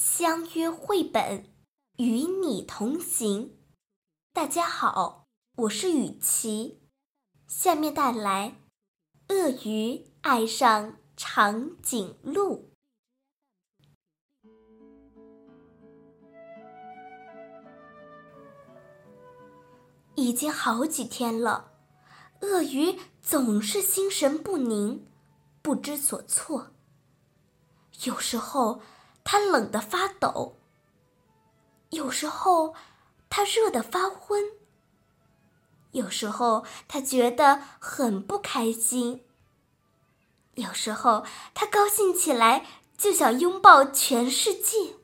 相约绘本，与你同行。大家好，我是雨琪，下面带来《鳄鱼爱上长颈鹿》。已经好几天了，鳄鱼总是心神不宁，不知所措。有时候。他冷得发抖，有时候他热得发昏，有时候他觉得很不开心，有时候他高兴起来就想拥抱全世界，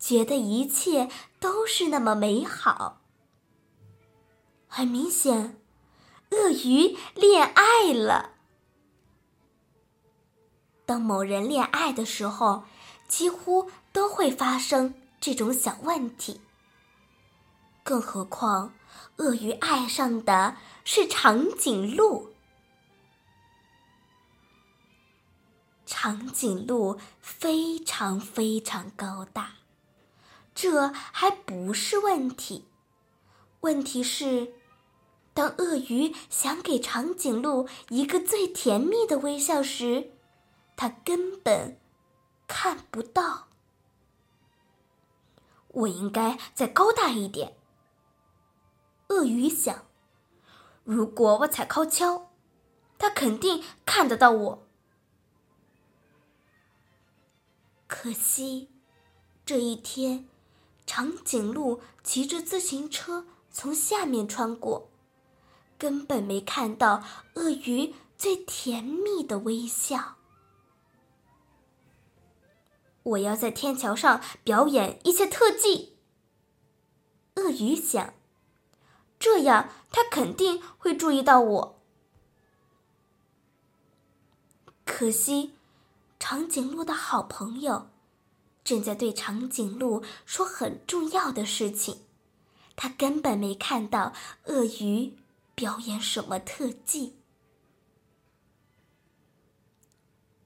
觉得一切都是那么美好。很明显，鳄鱼恋爱了。当某人恋爱的时候。几乎都会发生这种小问题。更何况，鳄鱼爱上的是长颈鹿。长颈鹿非常非常高大，这还不是问题。问题是，当鳄鱼想给长颈鹿一个最甜蜜的微笑时，它根本。看不到，我应该再高大一点。鳄鱼想，如果我踩高跷，它肯定看得到我。可惜，这一天，长颈鹿骑着自行车从下面穿过，根本没看到鳄鱼最甜蜜的微笑。我要在天桥上表演一些特技。鳄鱼想，这样他肯定会注意到我。可惜，长颈鹿的好朋友正在对长颈鹿说很重要的事情，他根本没看到鳄鱼表演什么特技。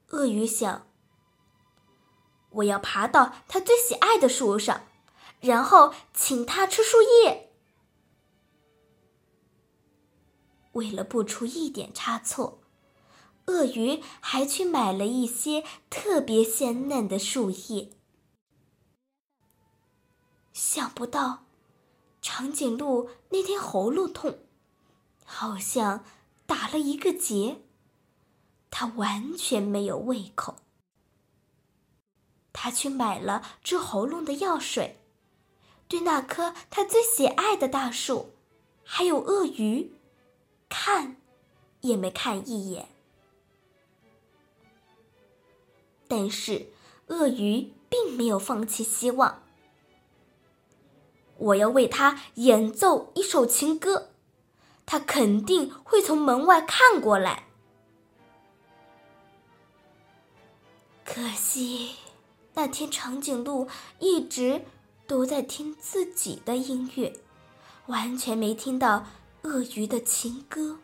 鳄鱼想。我要爬到他最喜爱的树上，然后请他吃树叶。为了不出一点差错，鳄鱼还去买了一些特别鲜嫩的树叶。想不到，长颈鹿那天喉咙痛，好像打了一个结，它完全没有胃口。他去买了治喉咙的药水，对那棵他最喜爱的大树，还有鳄鱼，看也没看一眼。但是鳄鱼并没有放弃希望。我要为他演奏一首情歌，他肯定会从门外看过来。可惜。那天，长颈鹿一直都在听自己的音乐，完全没听到鳄鱼的情歌。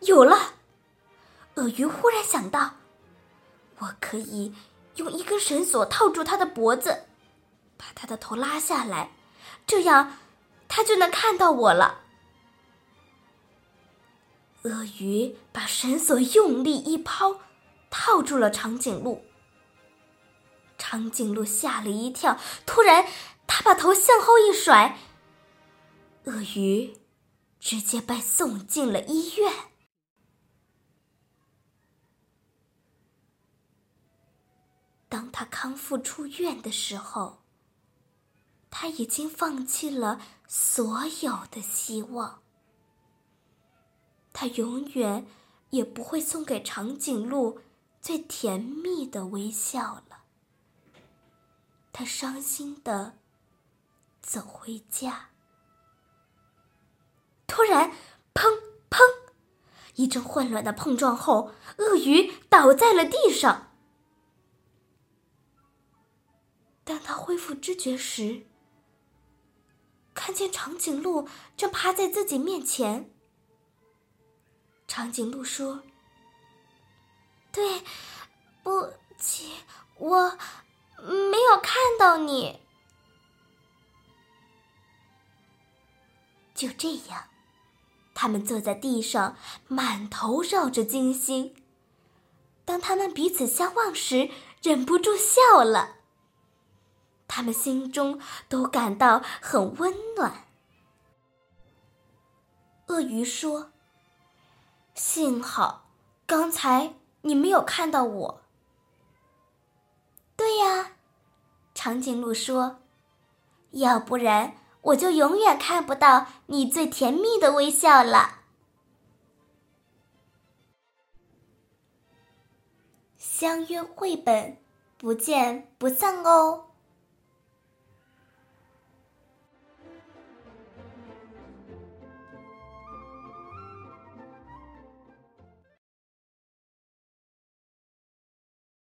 有了，鳄鱼忽然想到，我可以用一根绳索套住它的脖子，把它的头拉下来，这样它就能看到我了。鳄鱼把绳索用力一抛，套住了长颈鹿。长颈鹿吓了一跳，突然，他把头向后一甩，鳄鱼直接被送进了医院。当他康复出院的时候，他已经放弃了所有的希望。他永远也不会送给长颈鹿最甜蜜的微笑了。他伤心的走回家，突然，砰砰，一阵混乱的碰撞后，鳄鱼倒在了地上。当他恢复知觉时，看见长颈鹿正趴在自己面前。长颈鹿说：“对不起，我。”没有看到你。就这样，他们坐在地上，满头绕着金星。当他们彼此相望时，忍不住笑了。他们心中都感到很温暖。鳄鱼说：“幸好刚才你没有看到我。”对呀，长颈鹿说：“要不然我就永远看不到你最甜蜜的微笑了。”相约绘本，不见不散哦。